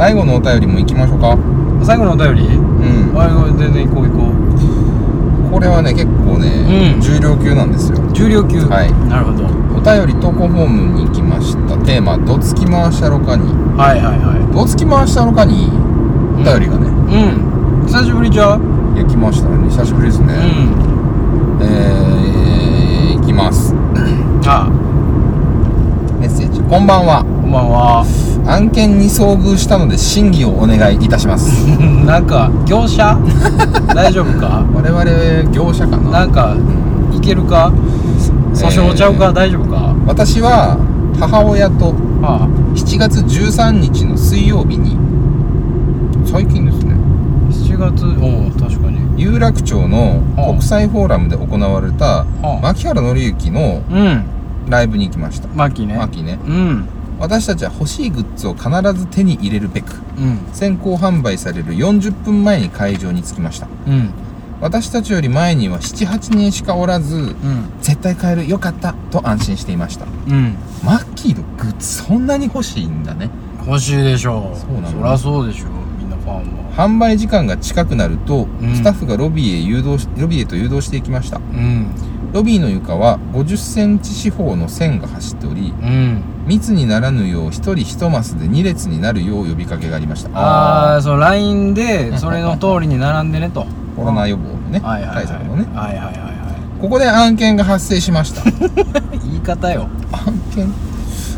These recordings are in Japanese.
最後のお便りも行きましょうか。最後のお便り？うん。あ全然行こう行ここれはね結構ね、うん。重量級なんですよ。う重量級？はい。なるほど。お便り投稿フォームに行きました。テーマ「どつき回したろかに」はいはいはい。どつき回したろかにお便りがね、うん。久しぶりじゃ？ういや来ましたね。久しぶりですね、うん。えー、いきます。あ。メッセージ。こんばんは。こんばんは案件に遭遇したので審議をお願いいたします。なんか業者？大丈夫か？我々業者かな。なんかうんいけるか？訴訟ちゃうか、えー。大丈夫か？私は母親とあ7月13日の水曜日に最近ですね。7月？おお確かに。有楽町のはあ。国際フォーラムで行われたはあ。牧原紀之のうん。ライブに行きました。マキね。マキね。うん私たちは欲しいグッズを必ず手に入れるべくうん。先行販売される40分前に会場に着きました。うん。私たちより前には78人しかおらずうん。絶対買えるよかったと安心していました。うん。マッキーのグッズそんなに欲しいんだね。欲しいでしょう。そうなのそりゃそうでしょう販売時間が近くなると、うん。スタッフがロビーへ誘導しロビーへと誘導していきました。うん。ロビーの床は50センチ四方の線が走っておりうん。密にならぬよう一人一マスで2列になるよう呼びかけがありました。ああその LINE でそれの通りに並んでねと。コロナ予防のね、はいはいはい。対策のね。はいはいはいはここで案件が発生しました。い 言い方よ。案件？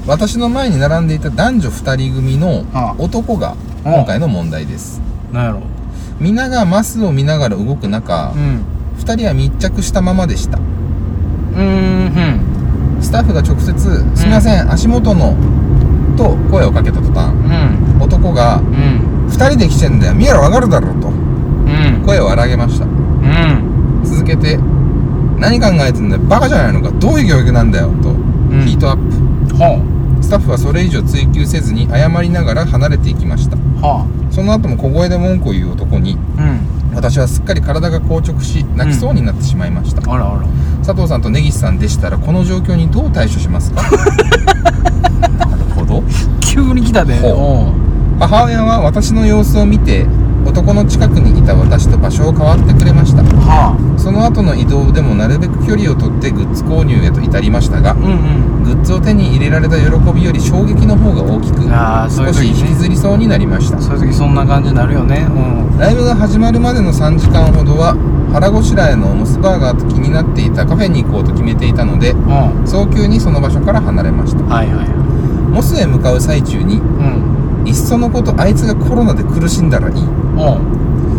私の前に並んでいた男女2人組のあ。男が今回の問題です。なんやろ。皆がマスを見ながら動く中、うん。2人は密着したままでした。うーん。スタッフが直接「すいません、足元の」と声をかけた途端うん。男がうん「2人で来てんだよ。見ればわかるだろ」とうん。声を荒げました。うん。続けて「何考えてんだよ。バカじゃないのか。どういう教育なんだよ」とうん。ヒートアップタッフはそれ以上追求せずに謝りながら離れていきました。あ。はその後も小声で文句を言う男にあうん。私はすっかり体が硬直し泣きそうになってしまいました、あらあら。佐藤さんと根岸さんでしたらこの状況にどう対処しますか？なるほど。急に来たで母親は私の様子を見て男の近くにいた私と場所を変わってくれました。はその後の移動でもなるべく距離をとってグッズ購入へと至りましたがあうんうん。グッズを手に入れられた喜びより衝撃の方が大きく少し引きずりそうになりました。そういう時そんな感じになるよね。うんライブが始まるまでの3時間ほどは腹ごしらえのモスバーガーと気になっていたカフェに行こうと決めていたのでうん。早急にその場所から離れました。はいはい。モスへ向かう最中にうんいっそのことあいつがコロナで苦しんだらいい。おう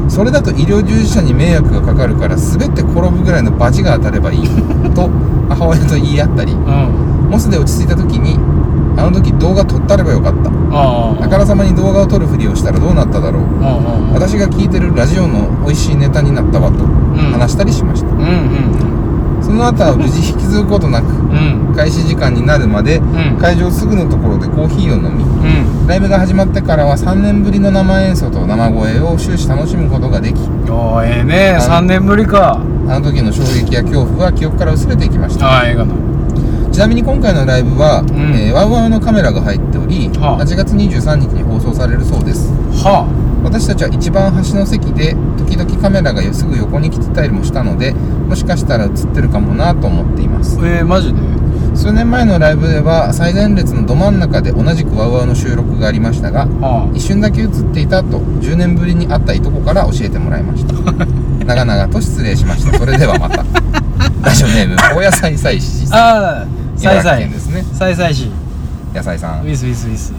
それだと医療従事者に迷惑がかかるから滑って転ぶぐらいのバチが当たればいい。と母親と言い合ったり。うん。モスで落ち着いた時にあの時動画撮ったればよかった。あからさまに動画を撮るふりをしたらどうなっただろう。私が聞いてるラジオの美味しいネタになったわとん。話したりしました、うんうん。その後は無事引きずることなく開始時間になるまでうん。会場すぐのところでコーヒーを飲みうん。ライブが始まってからは3年ぶりの生演奏と生声を終始楽しむことができおーええね。あ3年ぶりか。あの時の衝撃や恐怖は記憶から薄れていきました。ああええかなちなみに今回のライブは、ん。えーワウワウのカメラが入っており、はあ。8月23日に放送されるそうです。は私たちは一番端の席で時々カメラがすぐ横に来てたりもしたのでもしかしたら映ってるかもなと思っています。あえー、マジで？数年前のライブでは最前列のど真ん中で同じくワウワウの収録がありましたがは一瞬だけ映っていたと10年ぶりに会ったいとこから教えてもらいました。長々と失礼しました。それではまた。ラジオネームお野菜祭司あああさい茨城さい県ですね。さいさいし野菜さん。ウィスウィスウィス。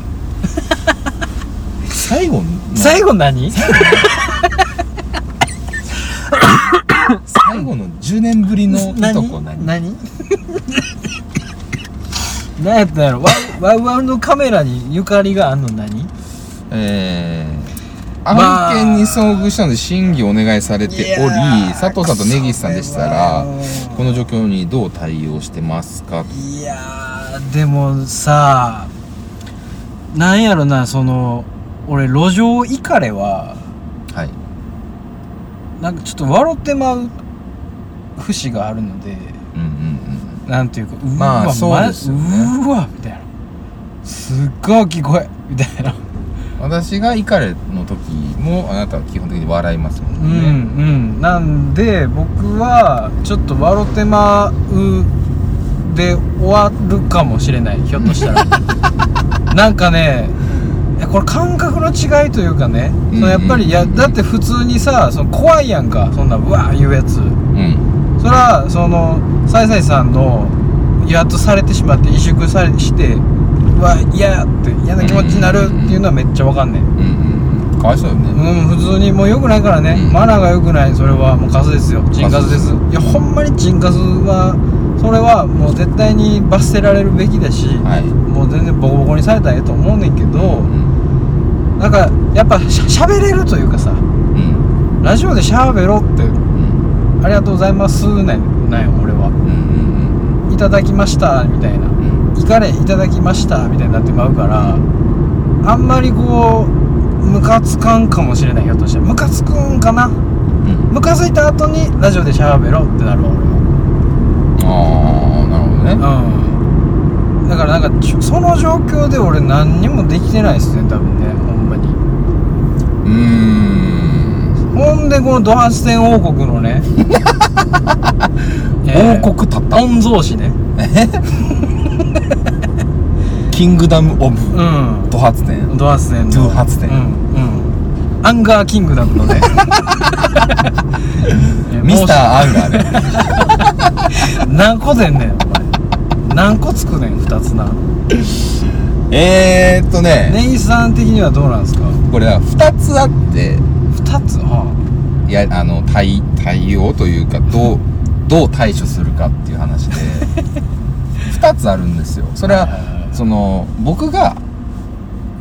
最後の。最後何最後の10年ぶりの いとこ何？何？何やったんやろ？ワウワウワウのカメラにゆかりがあんの何？えー、まあ案件に遭遇したので審議をお願いされており佐藤さんと根岸さんでしたらこの状況にどう対応してますか？いやーでもさなんやろなその俺路上イカレははい。なんかちょっと笑ってまう節があるのでうんうんなんていうかうーわまあそうですよね。うーわみたいな。すっごい大きい声みたいな。うん私がイカレの時もあなたは基本的に笑いますもうんんね。うんなんで僕はちょっとワロテマうで終わるかもしれない。ひょっとしたら。なんかねいやこれ感覚の違いというかね、うんそのやっぱりいやだって普通にさその怖いやんかそんなうわー言うやつ。うんそれはそのサイサイさんのやっとされてしまって萎縮されしてうわ嫌やって嫌な気持ちになるっていうのはめっちゃわかんねん。うんうんかわいそうよね。うん普通にもう良くないからね、うん。マナーが良くないそれはもう数ですよ。人数です。数いやほんまに人数はそれはもう絶対に罰せられるべきだし、はい。もう全然ボコボコにされたらええと思うねんけど、うん。なんかやっぱしゃ喋れるというかさうん。ラジオでしゃべろってうんありがとうございますね。なんよ俺は。うんうんいただきましたみたいな。うん。イカレいただきましたみたいになってまうからあんまりこうムカつかんかもしれないひょっとしてムカつくんかな？うん。ムカついた後にラジオでしゃべろってなるわ俺ああなるほどね。はうん。だからなんかその状況で俺何にもできてないっすね多分ねほんまに。うーんほんでこのドハツ天王国のね えー王国たった御曹司ねキングダム・オブ・うん。ド発展ドハツ天の。ドゥハツ天うんうん。アンガーキングダムのね。えミスター・アンガーね。ー 何個出んねんお前。何個つくねん2つな。えーっとね。ネイさん的にはどうなんですか？これは2つあって2つはいやあの対対応というかどうどう対処するかっていう話で。2つあるんですよ。それはその僕が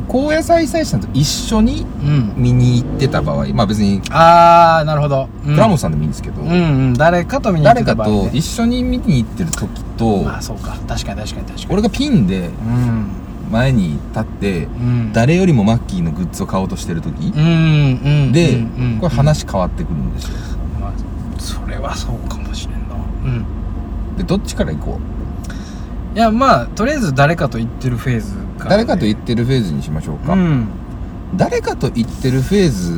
高野菜菜師さんと一緒にうん。見に行ってた場合まあ別にああなるほど、うん、倉本さんでもいいんですけど、うんうん誰かと見に行っ誰かてた場合、ね、と一緒に見に行ってる時と、まあそうか。確かに確かに確かに。俺がピンでうん前に立ってうん。誰よりもマッキーのグッズを買おうとしてる時？でうんうんこれ話変わってくるんですよ。まあそれはそうかもしれんな。うん。でどっちから行こいやまあとりあえず誰かと言ってるフェーズかう誰かと言ってるフェーズにしましょうか、うん。誰かと言ってるフェーズ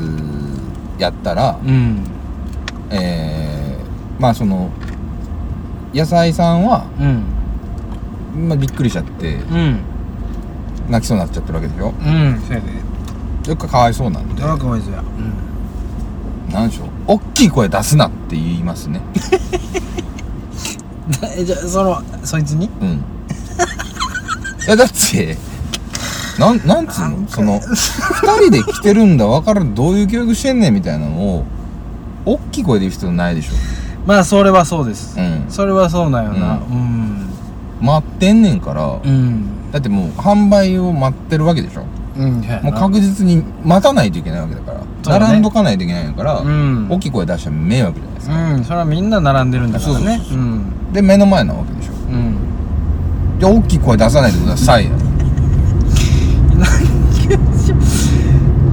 やったら、うん。えー、まあその野菜さんは、うん。まあ、びっくりしちゃってうん泣きそうになっちゃってるわけでしょ？うんそうやで。どっかかわいそうなんで。ドラかわいそうや。なんでしょう？大きい声出すなって言いますね。じゃあそのそいつに？うん。いやだってなんなんつうの？その二人で来てるんだ分からんどういう教育してんねんみたいなのを大きい声で言う必要ないでしょ。まあそれはそうです。うん。それはそうなんよな。うん。待ってんねんからうんだってもう販売を待ってるわけでしょ。うんもう確実に待たないといけないわけだから、そうね。並んどかないといけないから、うん。大きい声出したら迷惑じゃないですか、うんそれはみんな並んでるんだからね。そううん。で目の前なわけでしょ。うん。じゃあ大きい声出さないでくださいよ。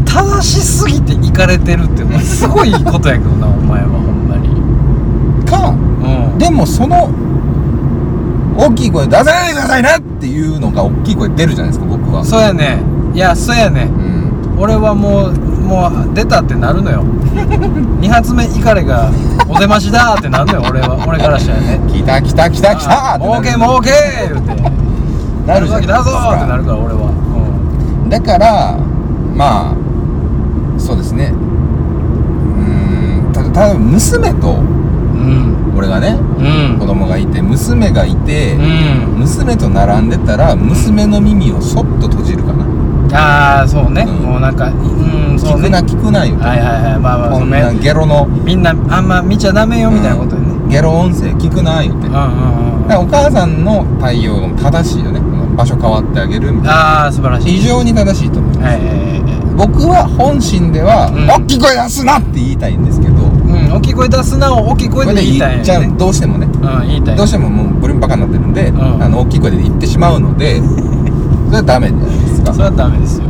正しすぎていかれてるっていうのはすごいことやけどなお前はほんまに。か。うん。でもその大きい声出さないでくださいなっていうのが大きい声出るじゃないですか僕は。そうやね。いやそうやね。うん。俺はもうもう出たってなるのよ。二発目イカレがお出ましだってなるのよ俺は。俺からしたらね。来た来た来た来た儲け儲け言うて。なるじゃだぞーってなかるから俺は。だからまあそうですね。うーんた多分娘とうん俺がねうん。子供がいて娘がいて、うん。娘と並んでたら娘の耳をそっと閉じるかな、ああそうね、うん。もうなんかうんそうね。聞くな聞くなよ、はいはいはい。まあまあんなゲロのみんなあんま見ちゃダメよみたいなことよね、ゲロ音声聞くな言って、うん、だかうんうん。うんらお母さんの対応も正しいよね。この場所変わってあげるみたいな。ああ素晴らしい。非常に正しいと思う。はいはいはいはい。僕は本心ではうん。大きい声出すなって言いたいんですけどうん大きい声出すなを大きい声で言いたいんじゃあどうしてもね。うん言いたい。どうしてももうボリュームバカになってるんで、ん。あの大きい声で言ってしまうので それはダメじゃないですか。それはダメですよ。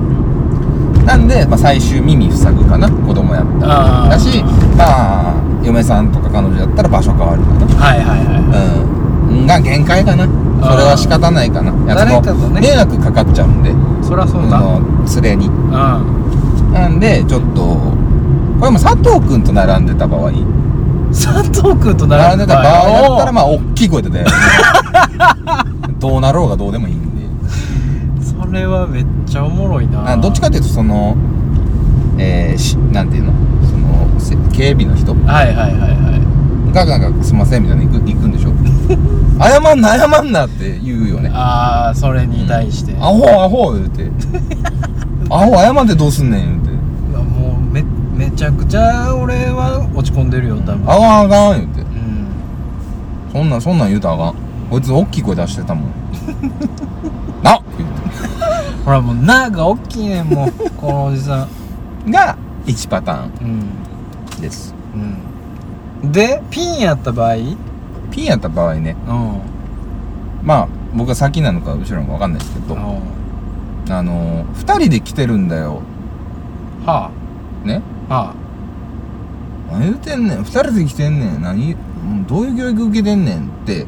なんで、まあ、最終耳塞ぐかな。子供やったら。だしまあ嫁さんとか彼女だったら場所変わるかな。はいはいはいうん。が限界かな。それは仕方ないかな。や誰かとね。迷惑かかっちゃうんで。そりゃそうだ。の連れに。うん。なんでちょっとこれも佐藤君と並んでた場合。佐藤君と並んでた場合。だったらあまあ大きい声でだよ どうなろうがどうでもいいんで。それはめっちゃおもろいな。あどっちかっていうとそのえー、しなんていうの？そのせ警備の人。はいはいはいはい。がががすいませんみたいな行く行くんでしょ？謝んな謝んなって言うよね。ああそれに対して、アホアホ言うて。アホ謝ってどうすんねんめめちゃくちゃ俺は落ち込んでるよ多分。あかんあかん言うて。うん。そんなんそんなん言うたらあかん。こいつ大きい声出してたもん。な言うほらもう「な」が大きいねんもう このおじさん。てが1パターうん。ンです。うん。でピンやった場合？うんピンやった場合ね。まあ僕は先なのか後ろなのか分かんないですけど。うん。あのー、2人で来てるんだよ。はねあは何言うてんねん。2人で来てんねん。何？うんどういう教育受けてんねんって。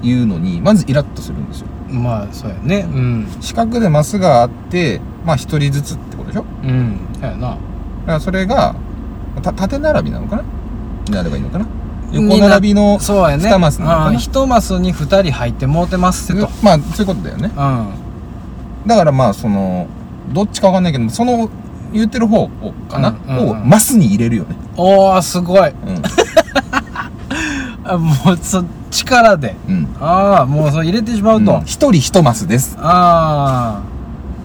いうのにまずイラッとするんですよ。あまあそうやね。うん。四角でマスがあってまあ1人ずつってことでしょ？うん。そうやな。だからそれがた縦並びなのかな？になればいいのかな？横並びのそうやね。2マスなのかな？あ1マスに2人入ってもうてますってと。まあそういうことだよね。うん。だからまあそのどっちかわかんないけどその言ってる方をかな、うんうんうん。をマスに入れるよね。おおすごい。うん。あもうそ力で。うん。ああもうそう入れてしまうと、うん。一人一マスです。あ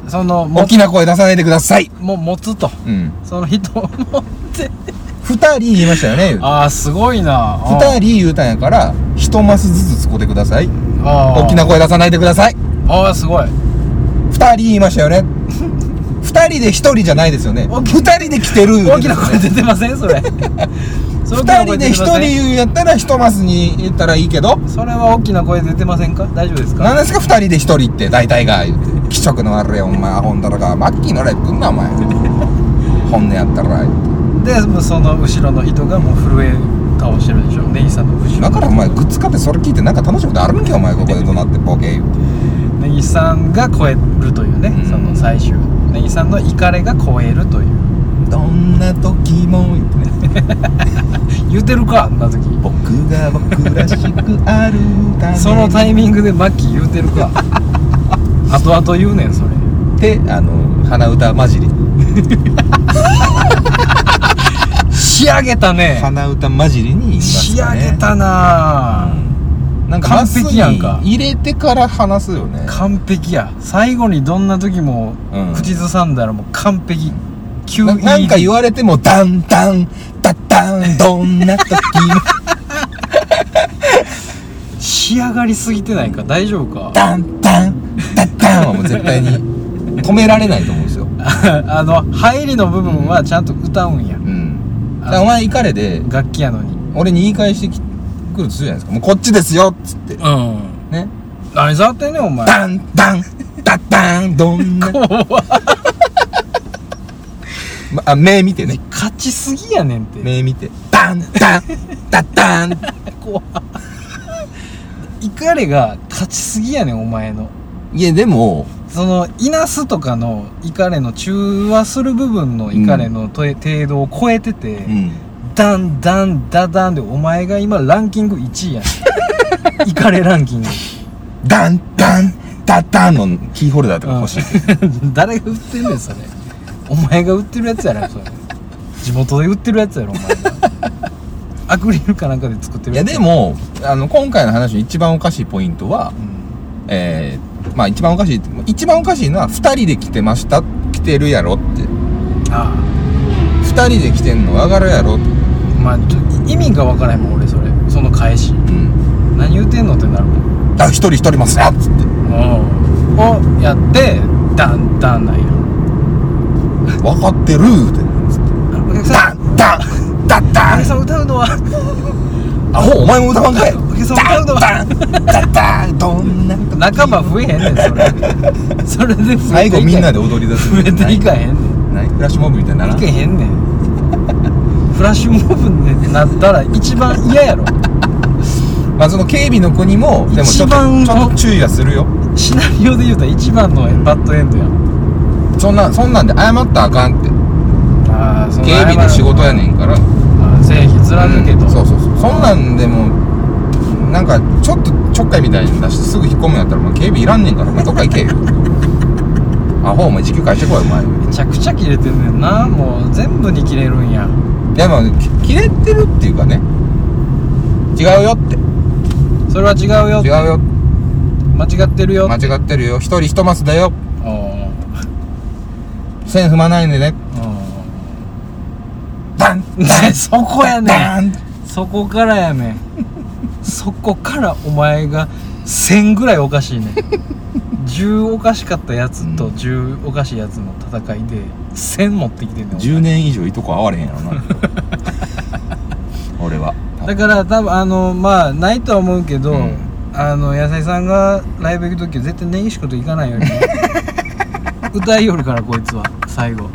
あそのも大きな声出さないでください。もう持つと。うん。その人を持って。二人言いましたよね。ああすごいな。二人言うたんやから一マスずつ使ってください。あ大きな声出さないでください。ああすごい。二人言いましたよね二人で一人じゃないですよね。大き二人で来てる大きな声出てませんそれ。それ二人で一人言うんやったら一マスに言ったらいいけど。それは大きな声出てませんか？大丈夫ですか？何ですか？二人で一人って。大体が言うて。気色の悪いお前アホんだらがマッキーのライブ来んなお前。本音やったらでその後ろの人がもう震え顔してるでしょ。ネギさんの後ろだからお前グッズ買ってそれ聞いてなんか楽しいことあるんけお前ここで怒鳴ってボケ言うてネギさん。が超えるというね、うんその最終ネギさんの怒れが超えるという。どんな時も。言うてね言うてるかあんな時。僕が僕らしくあるため。にそのタイミングでマッキー言うてるか。後々言うねんそれ。であの鼻歌混じり。仕上げたね。鼻歌混じりに言いま仕上げたなぁなんか完璧やんか。入れてから話すよね。完璧や。最後にどんな時もうん。口ずさんだらもう完璧。急ななんか言われてもダンダンダッダン どんな時も。仕上がりすぎてないか？大丈夫か？ダンダンダッダンはもう絶対に止められないと思うんですよ。あの入りの部分はちゃんと歌うんや。うん。お前怒れで楽器やのに。俺に言い返してきくるとするじゃないですか。もうこっちですよっつって。うん。ね。何触ってんねんお前。ダンダンダッダンどんな。まあ目見てね。勝ちすぎやねんって。目見て。ダンダンダッダン。怖怒りが勝ちすぎやねんお前の。いやでもそのいなすとかの怒れの中和する部分の怒れのと、程度を超えてて、うんダンダンダダンでお前が今ランキング1位やねん 怒れランキング。ダンダンダッダンのキーホルダーとか欲しい。誰が売ってんねんそれ。お前が売ってるやつやろそれ。地元で売ってるやつやろお前。がアクリルかなんかで作ってるいやで、もあの今回の話の一番おかしいポイントはうん。えー、まあ一番おかしい一番おかしいのは2人で来てました来てるやろって。あ2人で来てんの分かるやろって。あまあちょ意味が分からへんもん俺それ。その返し。うん。何言うてんのってなるもん。あ一人一人ますな。っつってをやってダンダンなんや。分かってる。ってお客さん。ダンダン。ダッおダン。客さん歌うのは。アホお前も歌わんかい。お客さん歌うのは。ダンダン。ダンどんな時仲間増えへんねんそれ。それで増えていかへん。最後みんなで踊り出す増えていかへんねん。何フラッシュモブみたいにならいけへんねんフラッシュモブになったら一番嫌やろ。ま まあその警備の国もでもちょっと一番ちょっと注意はするよ。シナリオで言うたら一番のバッドエンドや。んそんなそんなんで謝ったらあかんって。ああその警備の仕事やねんから。あー正義貫けと、うんそうそうそう。そんなんでもなんかちょっとちょっかいみたいに出してすぐ引っ込むんやったらもう警備いらんねんからお前どっか行けよ アホお前時給返してこいお前。めちゃくちゃ切れてんねんな。もう全部に切れるんや。でもき切れてるっていうかね。違うよって。それは違うよ。違うよ。間違ってるよ。間違ってるよ。一人一マスだよ。線踏まないでね。ダン。ねそこやねん。そこからやねん。そこからお前が1000ぐらいおかしいね。ん10おかしかったやつと10おかしいやつの戦いで1000持ってきてんねんお前。10年以上いとこ合われへんやろな。俺は。だから多分あのまあないとは思うけど、うん。あの野菜さんがライブ行く時は絶対根岸君と行かないように。歌いよるからこいつは。最後。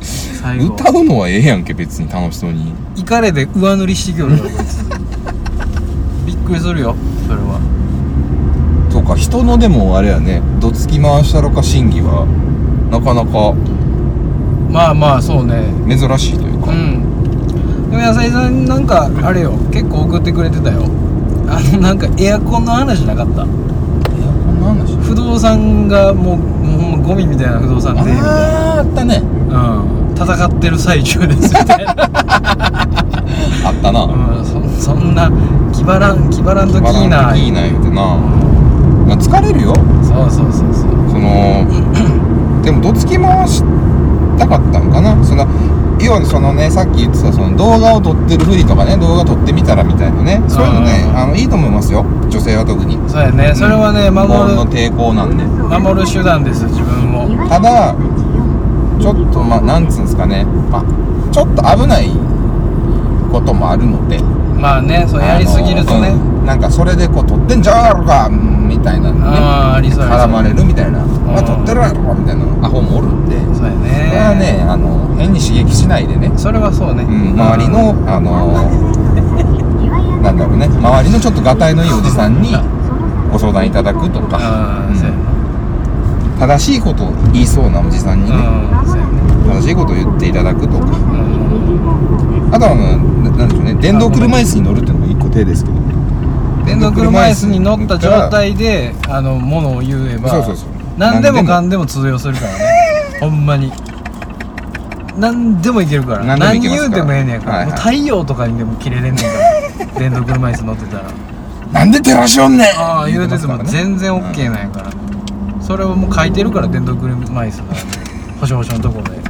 最後。歌うのはええやんけ別に楽しそうに。イカレで上塗りしてきよるからこいつ。びっくりするよそれはか人のでもあれやね。どつき回したろか審議はなかなかまあまあそうね。珍しいというか、うん。でも野菜さんなんかあれよ。結構送ってくれてたよ。あのなんかエアコンの話なかった？エアコンの話？不動産がもうもうゴミみたいな不動産で。みたいなあったね。うん。戦ってる最中ですみたいな。あったな。うん。そそんな気張らん気張らんときい。いなバランスいいな言うてな、まあ、疲れるよ。そうそうそうそう。その でもどつき回したかったんかな。その要はそのねさっき言ってたその動画を撮ってるふりとかね動画撮ってみたらみたいなね。そういうのねうんあのいいと思いますよ。女性は特に。そうやね。それはね守防音のる抵抗なんで。守る手段です自分をただちょっとまあなんつうんですかね、まあ、ちょっと危ないこともあるので。まあねそうやりすぎるとねなんかそれでこう撮ってんじゃろかうんみたいなのね絡まれるみたいな「ん。お前撮ってるやろ!」みたいなアホもおるんでそうやこれはねねあの変に刺激しないでね、それはそうね、うん、周りのあのなんだろうね。周りのちょっとがたいのいいおじさんにご相談いただくとか、うん。正しいことを言いそうなおじさんにね、正しいことを言っていただくとか。うん。あとはあのななんでしょうね。電動車椅子に乗るっていうのが一個手ですけど電動車椅子に乗った状態であのものを言えばそうそうそう。何でもか何んでも。通用するからね。ほんまに。何でもいけるから。何言うてもええねんから、はいはい。もう太陽とかにでも切れれんねんから。電動車椅子乗ってたら。なんで照らしよんねん。ああ言うてても全然 OK なんやから、それをもう書いてるから電動車椅子が。保証書のところで。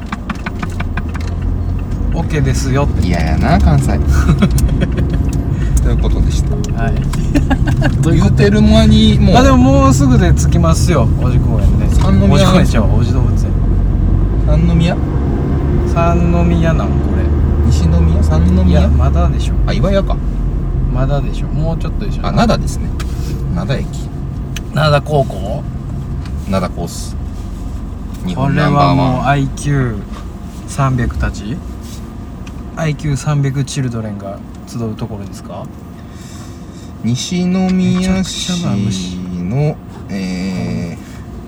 OK ですよって。嫌やな関西 ということでした。はい。言うてる間にもうあでももうすぐで着きますよ。王子公園ね三宮？王子公園ちゃ王子動物園。三宮？三宮なんこ西宮？三れい宮やまだでしょ。あ岩屋か。まだでしょ。もうちょっとでしょ。あ灘ですね。灘駅。灘高校？灘コース。日これ本ナンバーはもうワ IQ300 たち？IQ300 チルドレンが集うところですか？ン西宮市のえ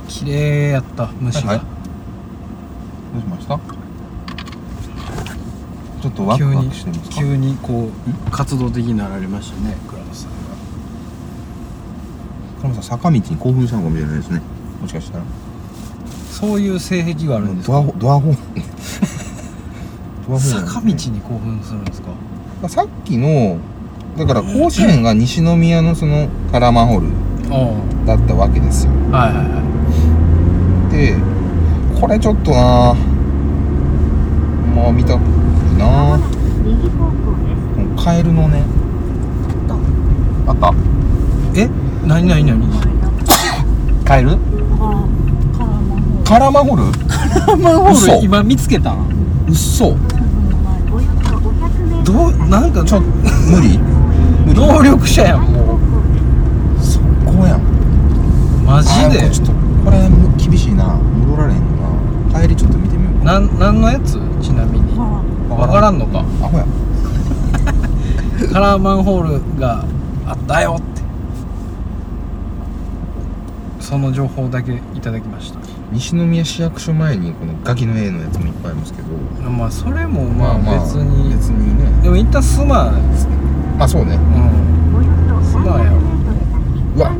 綺麗やった虫が、はいどうしました？ちょっとワクワクしてますか？急にこう活動的になられましたね倉本さんが。カナさん坂道に興奮したのかもしれないですね。もしかしたら。そういう性癖があるんですかドアホドアホンドアホン坂道に興奮するんですかさっきのだから甲子園が西宮のそのカラーマンホールだったわけですよ。はいはいはい。でこれちょっとなまあ見たいな。カエルのね。あった。え？何何何？カエル？カラーマンホール。マンホ嘘ール今見つけたん？うっそどうなんかちょ無理？無理。能力者やんもう。そこやん。マジあでーちょっとこれ厳しいな。戻られへんな帰りちょっと見てみようか。なん何のやつ？ちなみに。わからんのか？アホや。カラーマンホールがあったよって。その情報だけいただきました西宮市役所前にこのガキの A のやつもいっぱいありますけど。まあそれもまあ別に、別にね。でも一旦スマまあそうね。うん。およそすまんやろうわ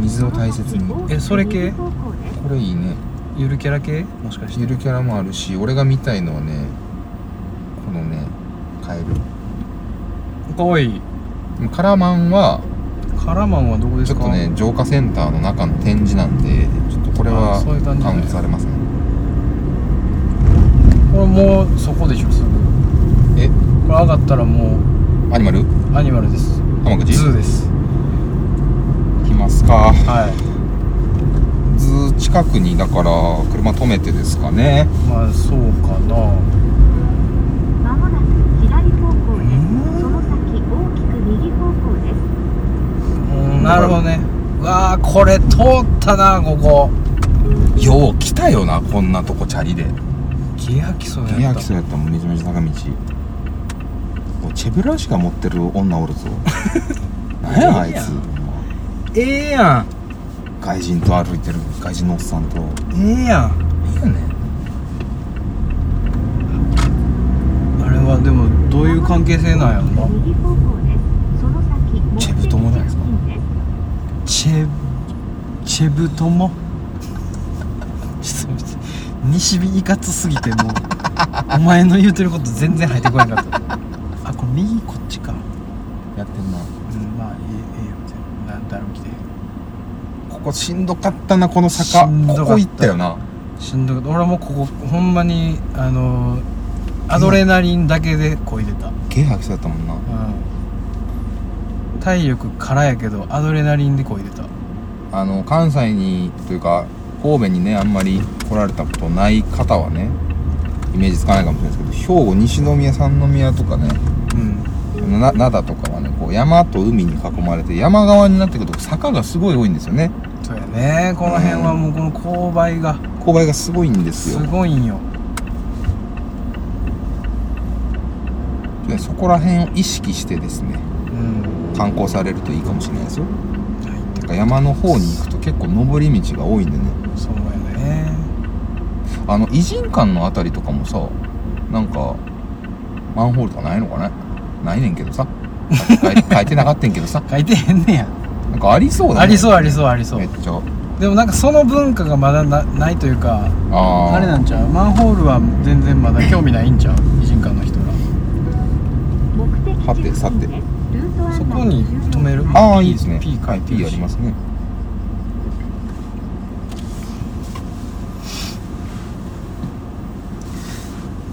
水を大切に。えそれ系？これいいねゆるキャラ系？もしかして。ゆるキャラもあるし俺が見たいのはねこのねカエル。かわいい。カラマンはカラマンはどこですか？ちょっとね浄化センターの中の展示なんでちょっとこれあはカウントされませんこれもうそこでしょすぐ。え？これ上がったらもアニマル？うアニマルです。浜口ズーです。来ますか。はい。ズー近くにだから車止めてですかね。まあそうかなまもなく左方向ですうんその先大きく右方向ですうんなるほどね。うわーこれ通ったなここ。よう来たよなこんなとこチャリで。ギア基礎いややった。来そうやったもんめちゃめちゃ坂道チェブラシカ持ってる女おるぞ。何やあいつ。ええやん。外人と歩いてる外人のおっさんと。ええやん。何やね。んあれはでもどういう関係性なんやろな。チェブ友じゃないチェチェブトモちょっと待って西日いかつすぎてもうお前の言うてること全然入ってこなかった。あこれ右こっちか。やってんな。うんまあええええよな。誰も来てここしんどかったなこの坂。しんどかった。ここ行ったよな。しんどかった。俺はもうここほんまにあのアドレナリンだけで漕いでた、ゲー吐きそうやったもんな。うん、体力空やけどアドレナリンで漕いでた。あの関西にというか神戸にねあんまり来られたことない方はねイメージつかないかもしれないですけど兵庫西宮三宮とかねうん。な灘とかはねこう山と海に囲まれて山側になってくると坂がすごい多いんですよね。そうやね。この辺はもうこの勾配が。勾配がすごいんですすよごいんよ。でそこら辺を意識してですねうん観光されるといいかもしれないですよ。はい。てか山の方に行くと結構登り道が多いんでね。そうやね。あの偉人館のあたりとかもさなんかマンホールとかないのかね？ないねんけどさ。書い 書いてなかったんけどさ。書いてへんねや。なんかありそうだね。ありそうありそうありそう。めっちゃ。でもなんかその文化がまだなないというかあー。あれなんちゃう？マンホールは全然まだ興味ないんちゃう？偉人館の人ら目的さてさてこに止める？ああいいですね。P 書いて P ありますね。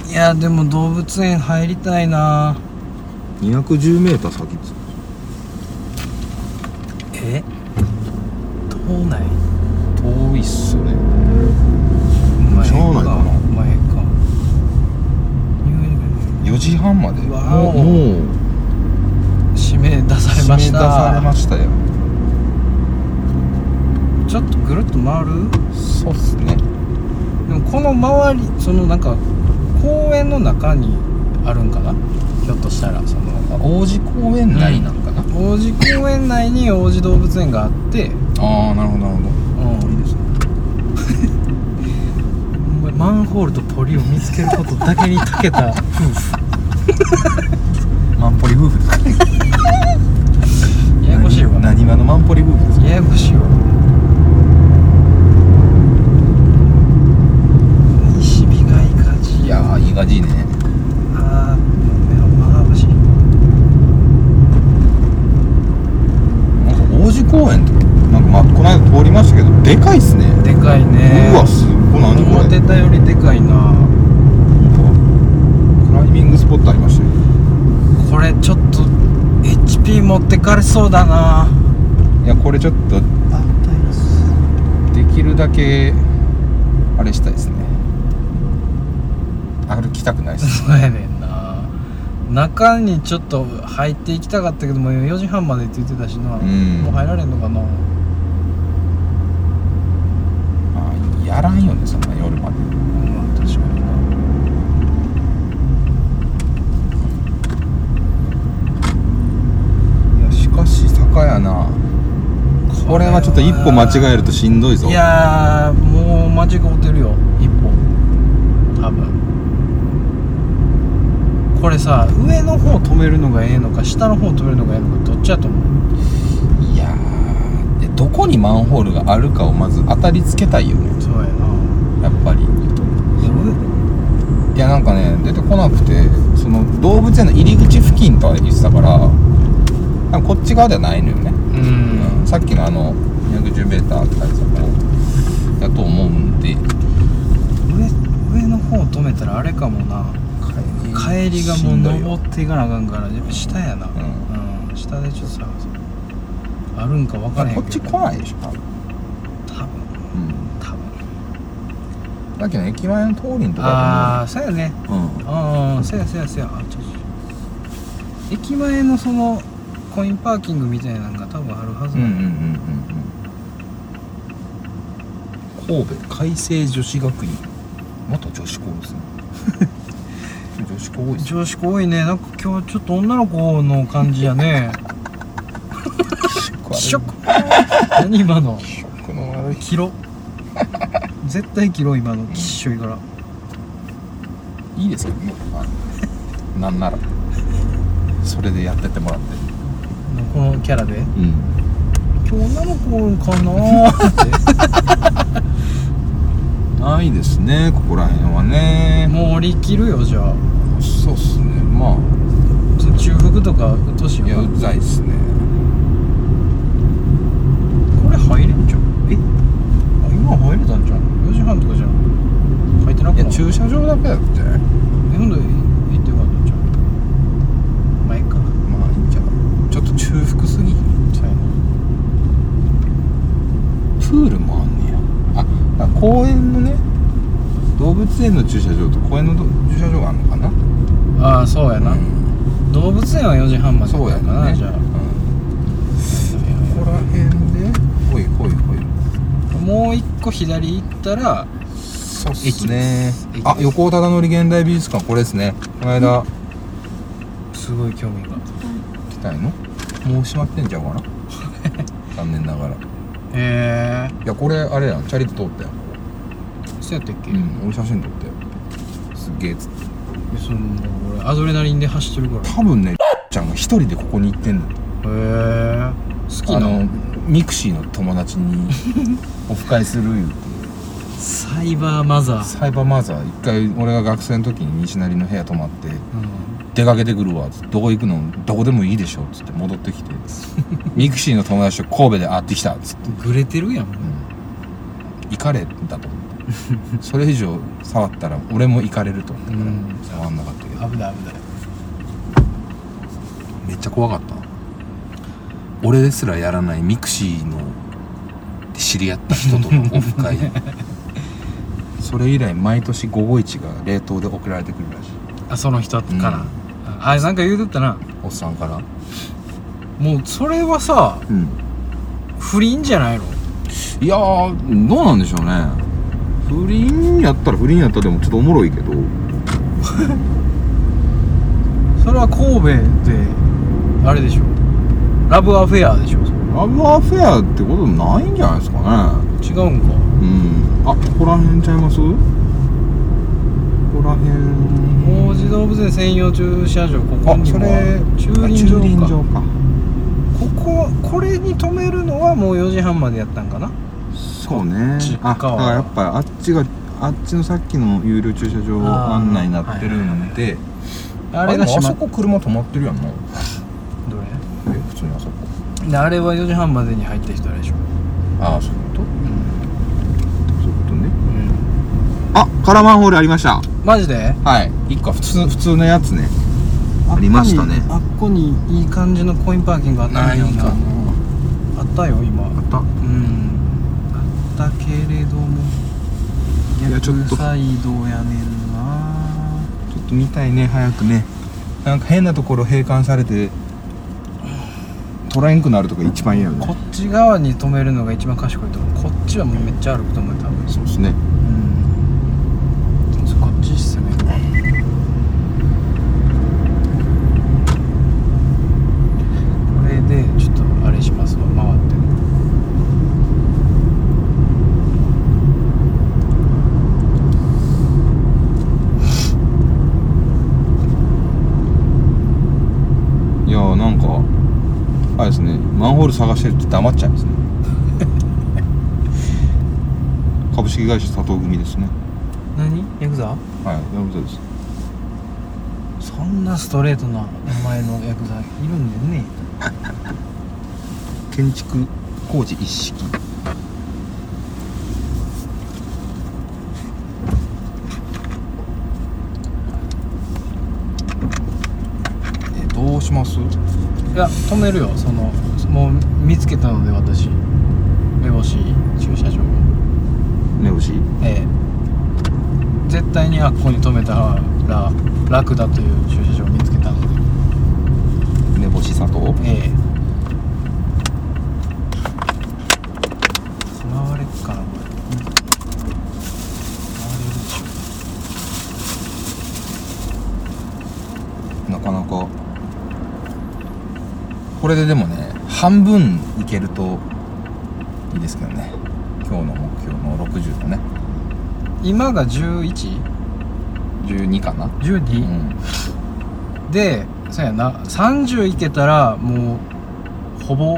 いやでも動物園入りたいな。210m 先ですえ？島内？遠いっすね。前か。な前か。4時半まで？もうおもう指名出されまし締め出されたましたよ。ちょっとぐるっと回る？そうっすね。でもこの周りそのなんか公園の中にあるんかな？ひょっとしたら。その王子公園内なんかな、王子公園内に王子動物園があって。ああなるほどなるほど。うんいいですね。マンホールとポリを見つけることだけに長けた夫婦マンポリ夫婦です。か ややこしいわ。何話のマンポリ夫婦ですか？ややこしいわ。西日がいいやーいい感じね。ああメロンマガ橋なんか王子公園ってなんかまあこの間通りましたけどでかいっすね。でかいね。うわすごい何これ。思ってたよりでかいな。クライミングスポットありましたよこれちょっと HP 持ってかれそうだな。いやこれちょっとできるだけあれしたいですね。歩きたくないですそうやねんな。中にちょっと入っていきたかったけども4時半までって言ってたしな、ん。もう入られんのかな。まあやらんよねそんな夜までまあ確かになと一歩間違えるとしんどいぞ。いやーもう間違うてるよ。一歩。多分。これさ上の方止めるのがええのか下の方止めるのがええのかどっちやと思う？いやーでどこにマンホールがあるかをまず当たりつけたいよね。そうやな。やっぱり。いやなんかね出てこなくてその動物園の入り口付近とは言ってたからこっち側ではないのよね、うん。うんさっきのあの 210m って書いてた方やと思うんで。上上の方止めたらあれかもな。帰りがもう登っていかなあかんからやっぱ下やな。ううん、下でちょっと探そう。あるんか分からへんこっち来ないでしょ多分。多分。うん。多分さっきの駅前の通りのとこああそうやね。うああそうやそうやそうや。駅前のそのコインパーキングみたいなのが多分あるはずうんうんうんだうんうんうん神戸海星女子学院。元女子校 ですね。女子校多いですよ女子校多いね。なんか今日ちょっと女の子の感じやね。気色何今の？気色の悪い。キロ？絶対キロ今の。きっしょいから。いいですけどねあなんなら。それでやってってもらってこのキャラで。うん。今日女の子かなー。ってないですねここら辺はね。もう降り切るよじゃあ。そうっすね。まあ。中腹とかうっとしいやうざいっすね。これ入れんじゃんえ？あ今入れたんじゃん4時半とかじゃん入ってなくないいや駐車場だけだって。えほんで行ってよかったんじゃんまあいいかまあいいんじゃないちょっと中腹すぎひんそうやなプールもあんねやあだから公園のね動物園の駐車場と公園のど駐車場があるのかな？ああそうやな、うん。動物園は4時半までそうやかな、ね。じゃあ。うん。ここら辺でほいほいほい。もう一個左行ったらそうっすね。駅あ横尾忠則現代美術館これですね。この間すごい興味が。来たいの？もう閉まってんちゃうかな？残念ながら。いへえやこれあれやん。チャリで通ったよそうやったっけ、うん。俺写真撮ったよすっげえっつって。その俺アドレナリンで走ってるから。へ多分ねちゃんが一人でここに行ってんの。え。好きな。あのミクシーの友達に オフ会する言うて。サイバーマザー、サイバーマザー。一回俺が学生の時に西成の部屋泊まってう出かけてくるわっつってどこ行くの？どこでもいいでしょっつって戻ってきて。ミクシーの友達と神戸で会ってきたっつって、ん、グレてるやん。うん、イカれだと それ以上触ったら俺もイカれると思ったから、うん触んなかったけど。危ない危ない。めっちゃ怖かった。俺ですらやらないミクシーので知り合った人との オフ会。それ以来毎年午後一が冷凍で送られてくるらしい。あその人から、うん。あなんか言うとったな。おっさんから。もうそれはさうん。不倫じゃないの？いやーどうなんでしょうね不倫やったら不倫やったらでもちょっとおもろいけど。それは神戸であれでしょ。ラブアフェアでしょ。ラブアフェアってことないんじゃないですかね。違うんか。うん。あここら辺ちゃいます？ここら辺。王子動物園専用駐車場ここにも。れ。駐輪場か。駐輪場か。こここれに止めるのはもう4時半までやったんかなそうね。ちあらやっぱあっちがあっちのさっきの有料駐車場案内になってるんであれが閉まっあそこ車止まってるやんな。どれ？え普通にあそこ。であれは4時半までに入った人あれでしょ。ああそういうこと？うん、そういうことね。うん、あカラマンホールありました。マジで？はい。一個普通普通のやつね。ありましたね。あっこにいい感じのコインパーキングあったんやな。あったよ今。あったったけれどもいやちょっと。逆サイドやねんな。ちょっと見たいね早くね。なんか変なところ閉館されて取らへんくなるとか一番嫌よね。こっち側に止めるのが一番賢いと思う。こっちはもうめっちゃ歩くと思う多分。そうですねうんこっちっすねこれでちょっとあれしますわ回ってあれですねマンホール探してるって黙っちゃいますね。株式会社佐藤組ですね。何？ヤクザ？はいヤクザです。そんなストレートな名前のヤクザいるんでね。建築工事一式。えどうします？いや止めるよそのもう見つけたので私。目星駐車場。を目星？ええ。絶対にあっこに止めたら楽だという駐車場を見つけたので。目星佐藤え。え回れっかなこれ回れるでしょ。なかなか。これででもね半分いけるといいですけどね。今日の目標の60のね。今が 11?12? 12かな。うん。でそうやな。30いけたらもうほぼ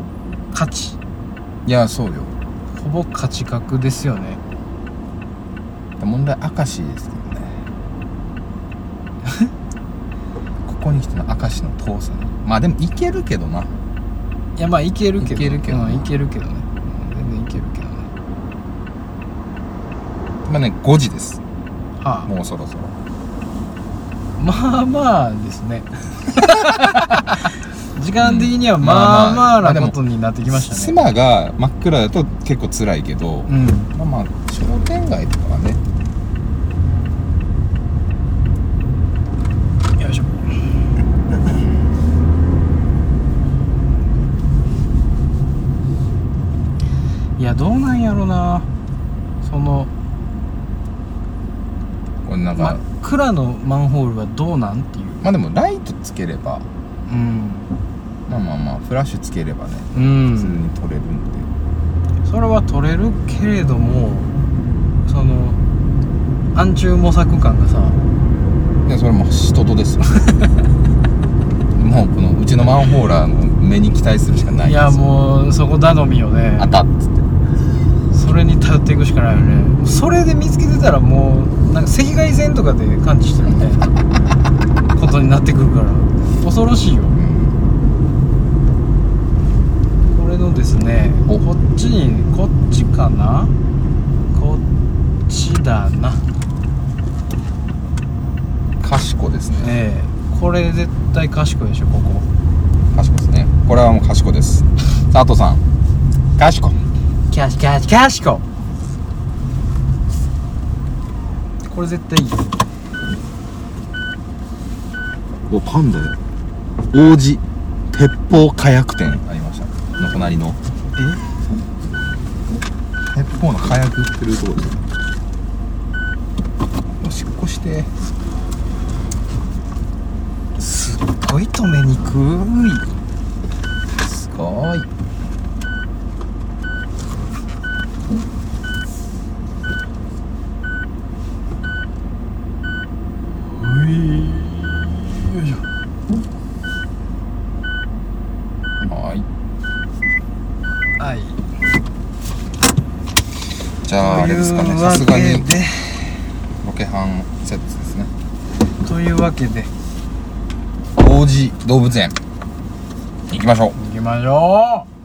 勝ち。いやそうよ。ほぼ勝ち確ですよね。問題明石ですけどね。ここに来ての明石の遠さね。まあでもいけるけどないやまあいけるけどいけるけどうんいけるけどね。うん全然いけるけどね。まあね5時です。はあ。もうそろそろ。まあまあですね。時間的にはうん。まあまあなことになってきましたね。妻が真っ暗だと結構辛いけど、うん。まあまあ商店街とかはねよいしょいやどうなんやろなそのこれなんか、真っ暗のマンホールはどうなんっていう。まあでもライトつければ。うん。まあまあまあフラッシュつければね。う普通んに撮れるんで、それは取れるけれどもその暗中模索感がさ。いやそれも人とですよ。もうこのうちのマンホーラーの目に期待するしかないいやもうそこ頼みよね。あったっつって。それに頼っていくしかないよね。それで見つけてたらもうなんか赤外線とかで感知してるみたいなことになってくるから。恐ろしいよ。これのですねおこっちにこっちかな？こっちだな。賢ですね。ええ。これ絶対賢いでしょここ。賢ですね。これはもう賢です。佐藤さん。賢キャシキャシキャシコこれ絶対いい。おパンダ。や王子。鉄砲火薬店。ありました。の隣の。鉄砲の火薬売ってるとこでおしっこして。すっごい止めにくい。すごいういよいしょはいはいじゃああれですかねというわさすがに。ロケハンセットですね。というわけで。王子動物園。行きましょう。行きましょう